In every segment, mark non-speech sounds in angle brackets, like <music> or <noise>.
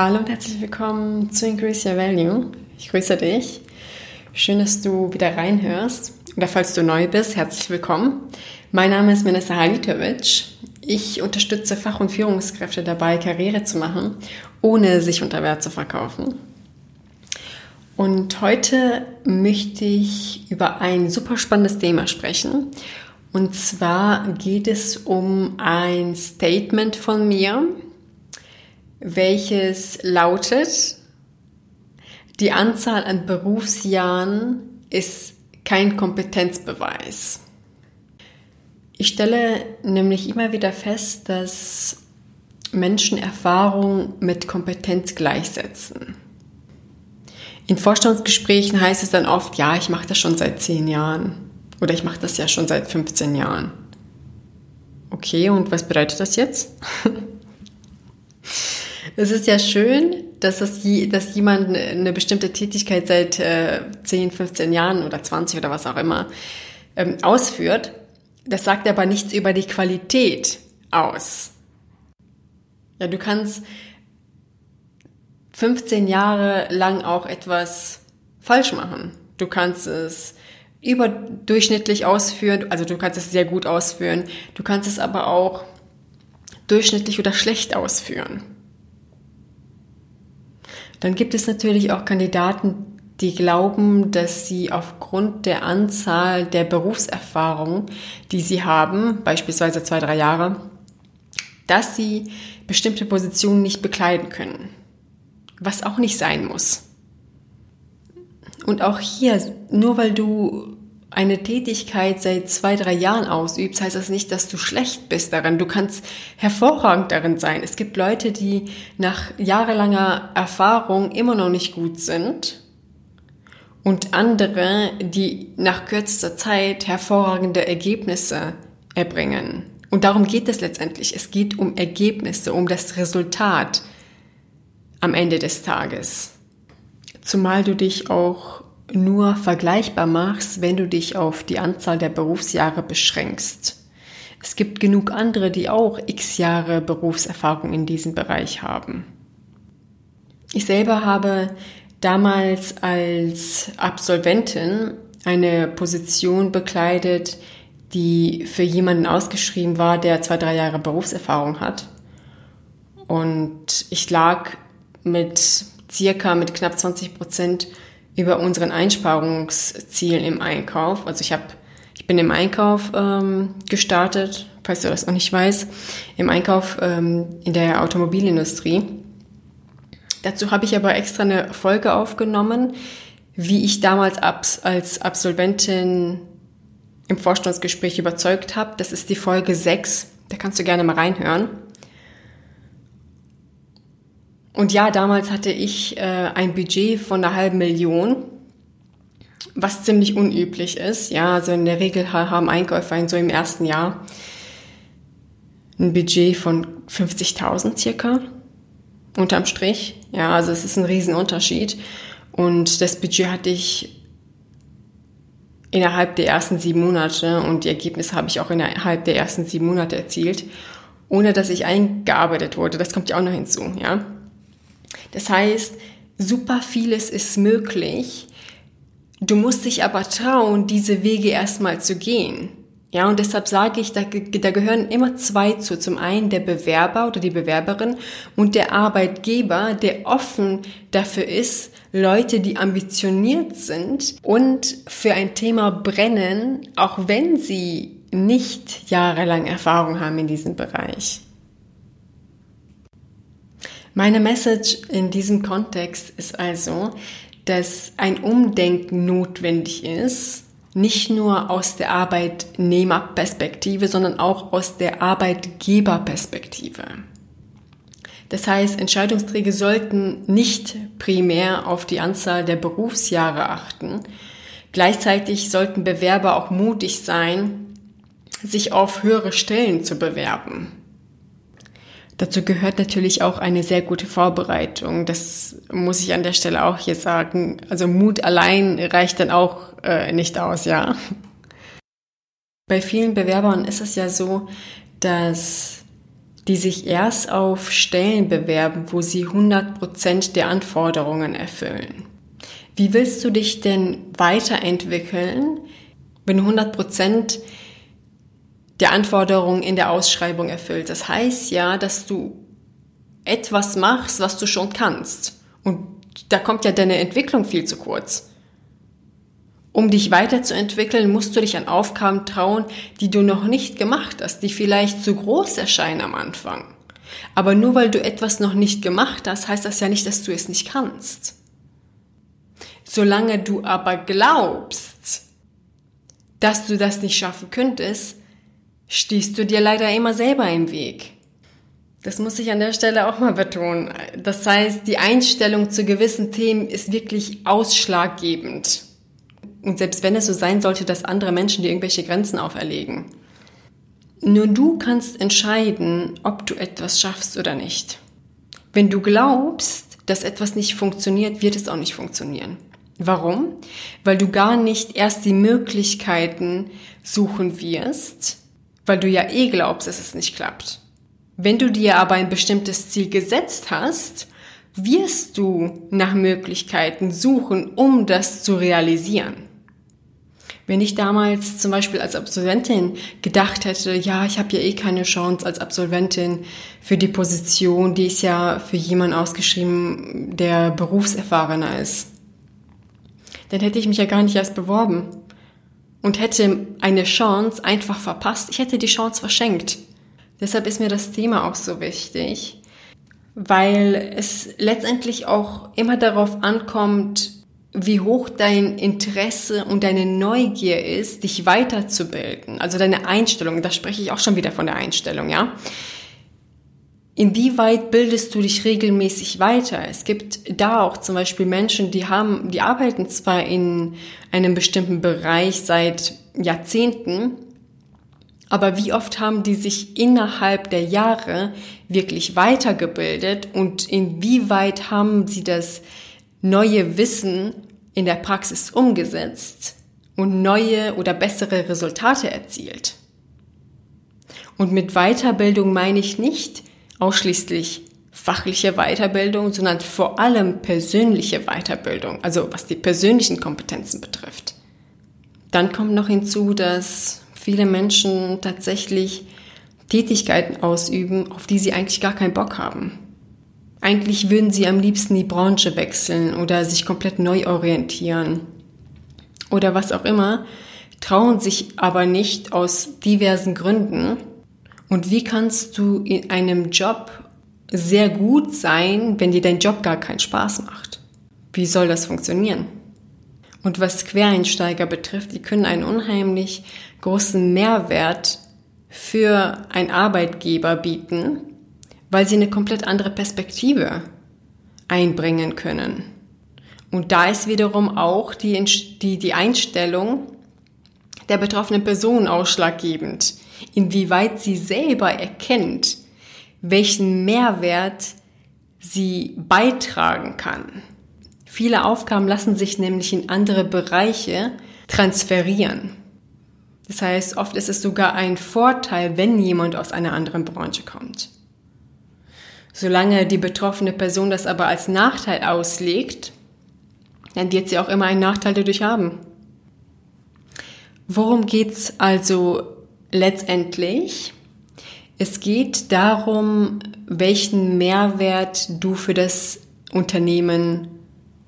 Hallo und herzlich willkommen zu Increase Your Value. Ich grüße dich. Schön, dass du wieder reinhörst. Oder falls du neu bist, herzlich willkommen. Mein Name ist Vanessa Halitovic. Ich unterstütze Fach- und Führungskräfte dabei, Karriere zu machen, ohne sich unter Wert zu verkaufen. Und heute möchte ich über ein super spannendes Thema sprechen. Und zwar geht es um ein Statement von mir, welches lautet, die Anzahl an Berufsjahren ist kein Kompetenzbeweis. Ich stelle nämlich immer wieder fest, dass Menschen Erfahrung mit Kompetenz gleichsetzen. In Vorstandsgesprächen heißt es dann oft, ja, ich mache das schon seit zehn Jahren oder ich mache das ja schon seit 15 Jahren. Okay, und was bedeutet das jetzt? <laughs> Es ist ja schön, dass, das, dass jemand eine bestimmte Tätigkeit seit äh, 10, 15 Jahren oder 20 oder was auch immer ähm, ausführt. Das sagt aber nichts über die Qualität aus. Ja, du kannst 15 Jahre lang auch etwas falsch machen. Du kannst es überdurchschnittlich ausführen, also du kannst es sehr gut ausführen. Du kannst es aber auch durchschnittlich oder schlecht ausführen. Dann gibt es natürlich auch Kandidaten, die glauben, dass sie aufgrund der Anzahl der Berufserfahrung, die sie haben, beispielsweise zwei, drei Jahre, dass sie bestimmte Positionen nicht bekleiden können. Was auch nicht sein muss. Und auch hier, nur weil du eine Tätigkeit seit zwei, drei Jahren ausübst, heißt das nicht, dass du schlecht bist darin. Du kannst hervorragend darin sein. Es gibt Leute, die nach jahrelanger Erfahrung immer noch nicht gut sind und andere, die nach kürzester Zeit hervorragende Ergebnisse erbringen. Und darum geht es letztendlich. Es geht um Ergebnisse, um das Resultat am Ende des Tages. Zumal du dich auch nur vergleichbar machst, wenn du dich auf die Anzahl der Berufsjahre beschränkst. Es gibt genug andere, die auch x Jahre Berufserfahrung in diesem Bereich haben. Ich selber habe damals als Absolventin eine Position bekleidet, die für jemanden ausgeschrieben war, der zwei, drei Jahre Berufserfahrung hat. Und ich lag mit circa mit knapp 20 Prozent über unseren Einsparungszielen im Einkauf. Also ich habe, ich bin im Einkauf ähm, gestartet, falls du das noch nicht weißt, im Einkauf ähm, in der Automobilindustrie. Dazu habe ich aber extra eine Folge aufgenommen, wie ich damals als Absolventin im Vorstandsgespräch überzeugt habe. Das ist die Folge 6. Da kannst du gerne mal reinhören. Und ja, damals hatte ich äh, ein Budget von einer halben Million, was ziemlich unüblich ist. Ja, also in der Regel haben Einkäufer in so im ersten Jahr ein Budget von 50.000 circa, unterm Strich. Ja, also es ist ein Riesenunterschied. Und das Budget hatte ich innerhalb der ersten sieben Monate und die Ergebnisse habe ich auch innerhalb der ersten sieben Monate erzielt, ohne dass ich eingearbeitet wurde. Das kommt ja auch noch hinzu, ja. Das heißt, super vieles ist möglich. Du musst dich aber trauen, diese Wege erstmal zu gehen. Ja, und deshalb sage ich, da, da gehören immer zwei zu. Zum einen der Bewerber oder die Bewerberin und der Arbeitgeber, der offen dafür ist, Leute, die ambitioniert sind und für ein Thema brennen, auch wenn sie nicht jahrelang Erfahrung haben in diesem Bereich. Meine Message in diesem Kontext ist also, dass ein Umdenken notwendig ist, nicht nur aus der Arbeitnehmerperspektive, sondern auch aus der Arbeitgeberperspektive. Das heißt, Entscheidungsträger sollten nicht primär auf die Anzahl der Berufsjahre achten. Gleichzeitig sollten Bewerber auch mutig sein, sich auf höhere Stellen zu bewerben. Dazu gehört natürlich auch eine sehr gute Vorbereitung. Das muss ich an der Stelle auch hier sagen. Also Mut allein reicht dann auch äh, nicht aus, ja. Bei vielen Bewerbern ist es ja so, dass die sich erst auf Stellen bewerben, wo sie 100% der Anforderungen erfüllen. Wie willst du dich denn weiterentwickeln, wenn du 100% der Anforderungen in der Ausschreibung erfüllt? Das heißt ja, dass du etwas machst, was du schon kannst. Und da kommt ja deine Entwicklung viel zu kurz. Um dich weiterzuentwickeln, musst du dich an Aufgaben trauen, die du noch nicht gemacht hast, die vielleicht zu groß erscheinen am Anfang. Aber nur weil du etwas noch nicht gemacht hast, heißt das ja nicht, dass du es nicht kannst. Solange du aber glaubst, dass du das nicht schaffen könntest, stehst du dir leider immer selber im Weg. Das muss ich an der Stelle auch mal betonen. Das heißt, die Einstellung zu gewissen Themen ist wirklich ausschlaggebend. Und selbst wenn es so sein sollte, dass andere Menschen dir irgendwelche Grenzen auferlegen. Nur du kannst entscheiden, ob du etwas schaffst oder nicht. Wenn du glaubst, dass etwas nicht funktioniert, wird es auch nicht funktionieren. Warum? Weil du gar nicht erst die Möglichkeiten suchen wirst, weil du ja eh glaubst, dass es nicht klappt. Wenn du dir aber ein bestimmtes Ziel gesetzt hast, wirst du nach Möglichkeiten suchen, um das zu realisieren. Wenn ich damals zum Beispiel als Absolventin gedacht hätte, ja, ich habe ja eh keine Chance als Absolventin für die Position, die ist ja für jemanden ausgeschrieben, der berufserfahrener ist, dann hätte ich mich ja gar nicht erst beworben und hätte eine Chance einfach verpasst. Ich hätte die Chance verschenkt. Deshalb ist mir das Thema auch so wichtig, weil es letztendlich auch immer darauf ankommt, wie hoch dein Interesse und deine Neugier ist, dich weiterzubilden. Also deine Einstellung, da spreche ich auch schon wieder von der Einstellung, ja. Inwieweit bildest du dich regelmäßig weiter? Es gibt da auch zum Beispiel Menschen, die haben, die arbeiten zwar in einem bestimmten Bereich seit Jahrzehnten, aber wie oft haben die sich innerhalb der Jahre wirklich weitergebildet und inwieweit haben sie das neue Wissen in der Praxis umgesetzt und neue oder bessere Resultate erzielt? Und mit Weiterbildung meine ich nicht ausschließlich fachliche Weiterbildung, sondern vor allem persönliche Weiterbildung, also was die persönlichen Kompetenzen betrifft. Dann kommt noch hinzu, dass viele Menschen tatsächlich Tätigkeiten ausüben, auf die sie eigentlich gar keinen Bock haben. Eigentlich würden sie am liebsten die Branche wechseln oder sich komplett neu orientieren oder was auch immer, trauen sich aber nicht aus diversen Gründen. Und wie kannst du in einem Job sehr gut sein, wenn dir dein Job gar keinen Spaß macht? Wie soll das funktionieren? Und was Quereinsteiger betrifft, die können einen unheimlich großen Mehrwert für einen Arbeitgeber bieten, weil sie eine komplett andere Perspektive einbringen können. Und da ist wiederum auch die, die, die Einstellung der betroffenen Person ausschlaggebend, inwieweit sie selber erkennt, welchen Mehrwert sie beitragen kann. Viele Aufgaben lassen sich nämlich in andere Bereiche transferieren. Das heißt, oft ist es sogar ein Vorteil, wenn jemand aus einer anderen Branche kommt. Solange die betroffene Person das aber als Nachteil auslegt, dann wird sie auch immer einen Nachteil dadurch haben. Worum geht's also letztendlich? Es geht darum, welchen Mehrwert du für das Unternehmen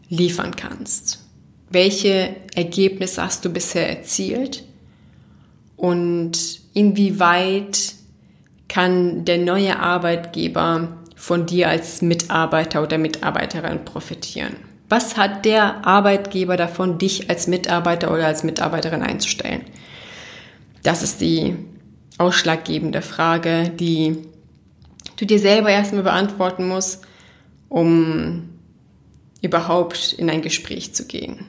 liefern kannst. Welche Ergebnisse hast du bisher erzielt? Und inwieweit kann der neue Arbeitgeber von dir als Mitarbeiter oder Mitarbeiterin profitieren? Was hat der Arbeitgeber davon, dich als Mitarbeiter oder als Mitarbeiterin einzustellen? Das ist die ausschlaggebende Frage, die du dir selber erstmal beantworten musst, um überhaupt in ein Gespräch zu gehen.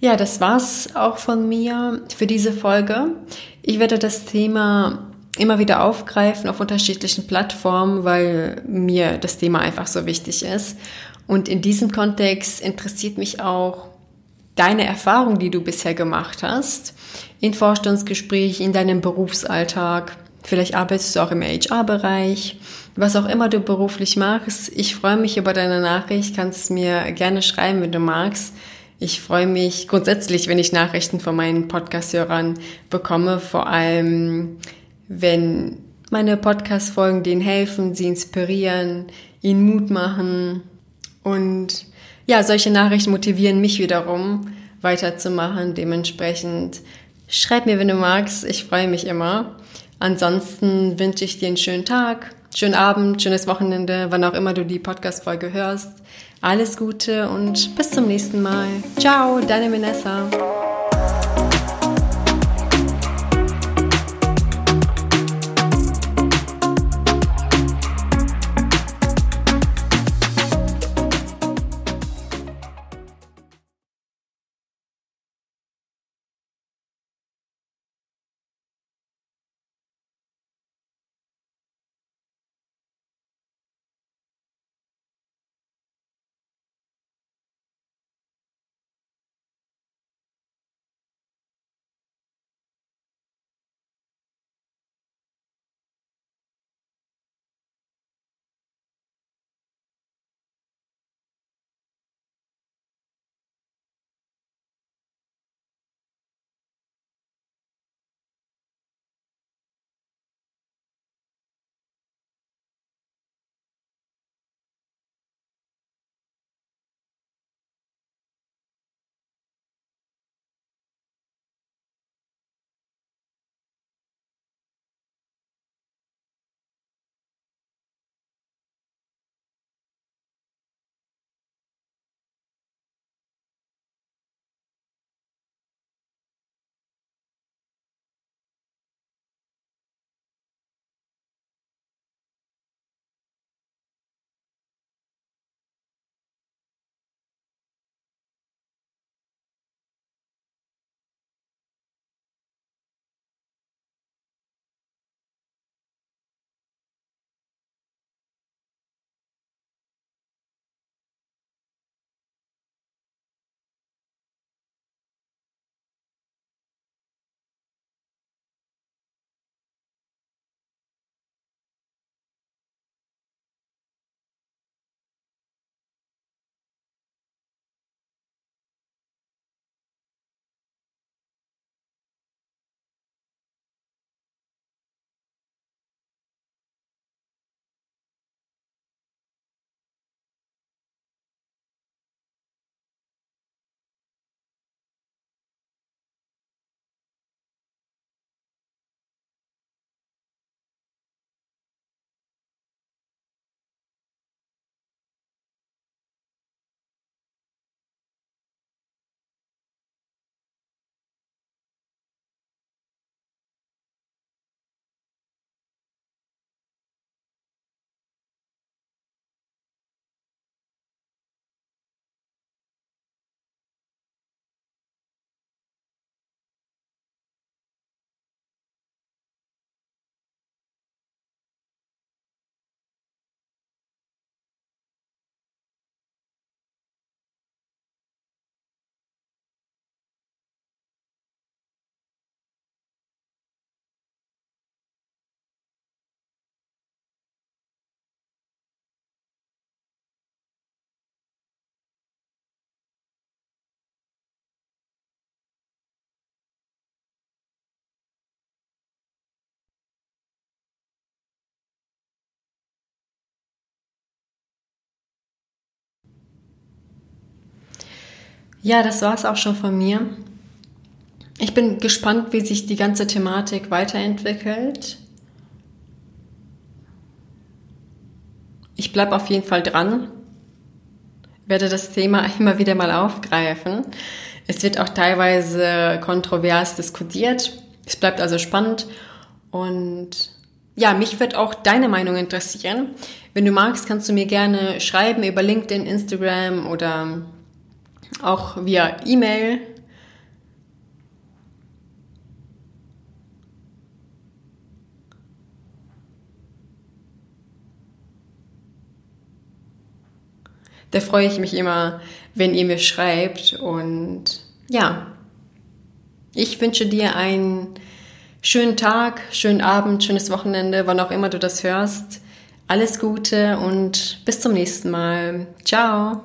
Ja, das war's auch von mir für diese Folge. Ich werde das Thema immer wieder aufgreifen auf unterschiedlichen Plattformen, weil mir das Thema einfach so wichtig ist. Und in diesem Kontext interessiert mich auch deine Erfahrung, die du bisher gemacht hast, in Vorstandsgesprächen, in deinem Berufsalltag, Vielleicht arbeitest du auch im HR-Bereich, was auch immer du beruflich machst. Ich freue mich über deine Nachricht, kannst mir gerne schreiben, wenn du magst. Ich freue mich grundsätzlich, wenn ich Nachrichten von meinen Podcast-Hörern bekomme, vor allem wenn meine Podcast-Folgen denen helfen, sie inspirieren, ihnen Mut machen und ja, solche Nachrichten motivieren mich wiederum weiterzumachen. Dementsprechend schreib mir, wenn du magst. Ich freue mich immer. Ansonsten wünsche ich dir einen schönen Tag, schönen Abend, schönes Wochenende, wann auch immer du die Podcast-Folge hörst. Alles Gute und bis zum nächsten Mal. Ciao, deine Vanessa. Ja, das war es auch schon von mir. Ich bin gespannt, wie sich die ganze Thematik weiterentwickelt. Ich bleibe auf jeden Fall dran, werde das Thema <laughs> immer wieder mal aufgreifen. Es wird auch teilweise kontrovers diskutiert. Es bleibt also spannend und ja, mich wird auch deine Meinung interessieren. Wenn du magst, kannst du mir gerne schreiben über LinkedIn, Instagram oder auch via E-Mail. Da freue ich mich immer, wenn ihr mir schreibt. Und ja, ich wünsche dir einen schönen Tag, schönen Abend, schönes Wochenende, wann auch immer du das hörst. Alles Gute und bis zum nächsten Mal. Ciao.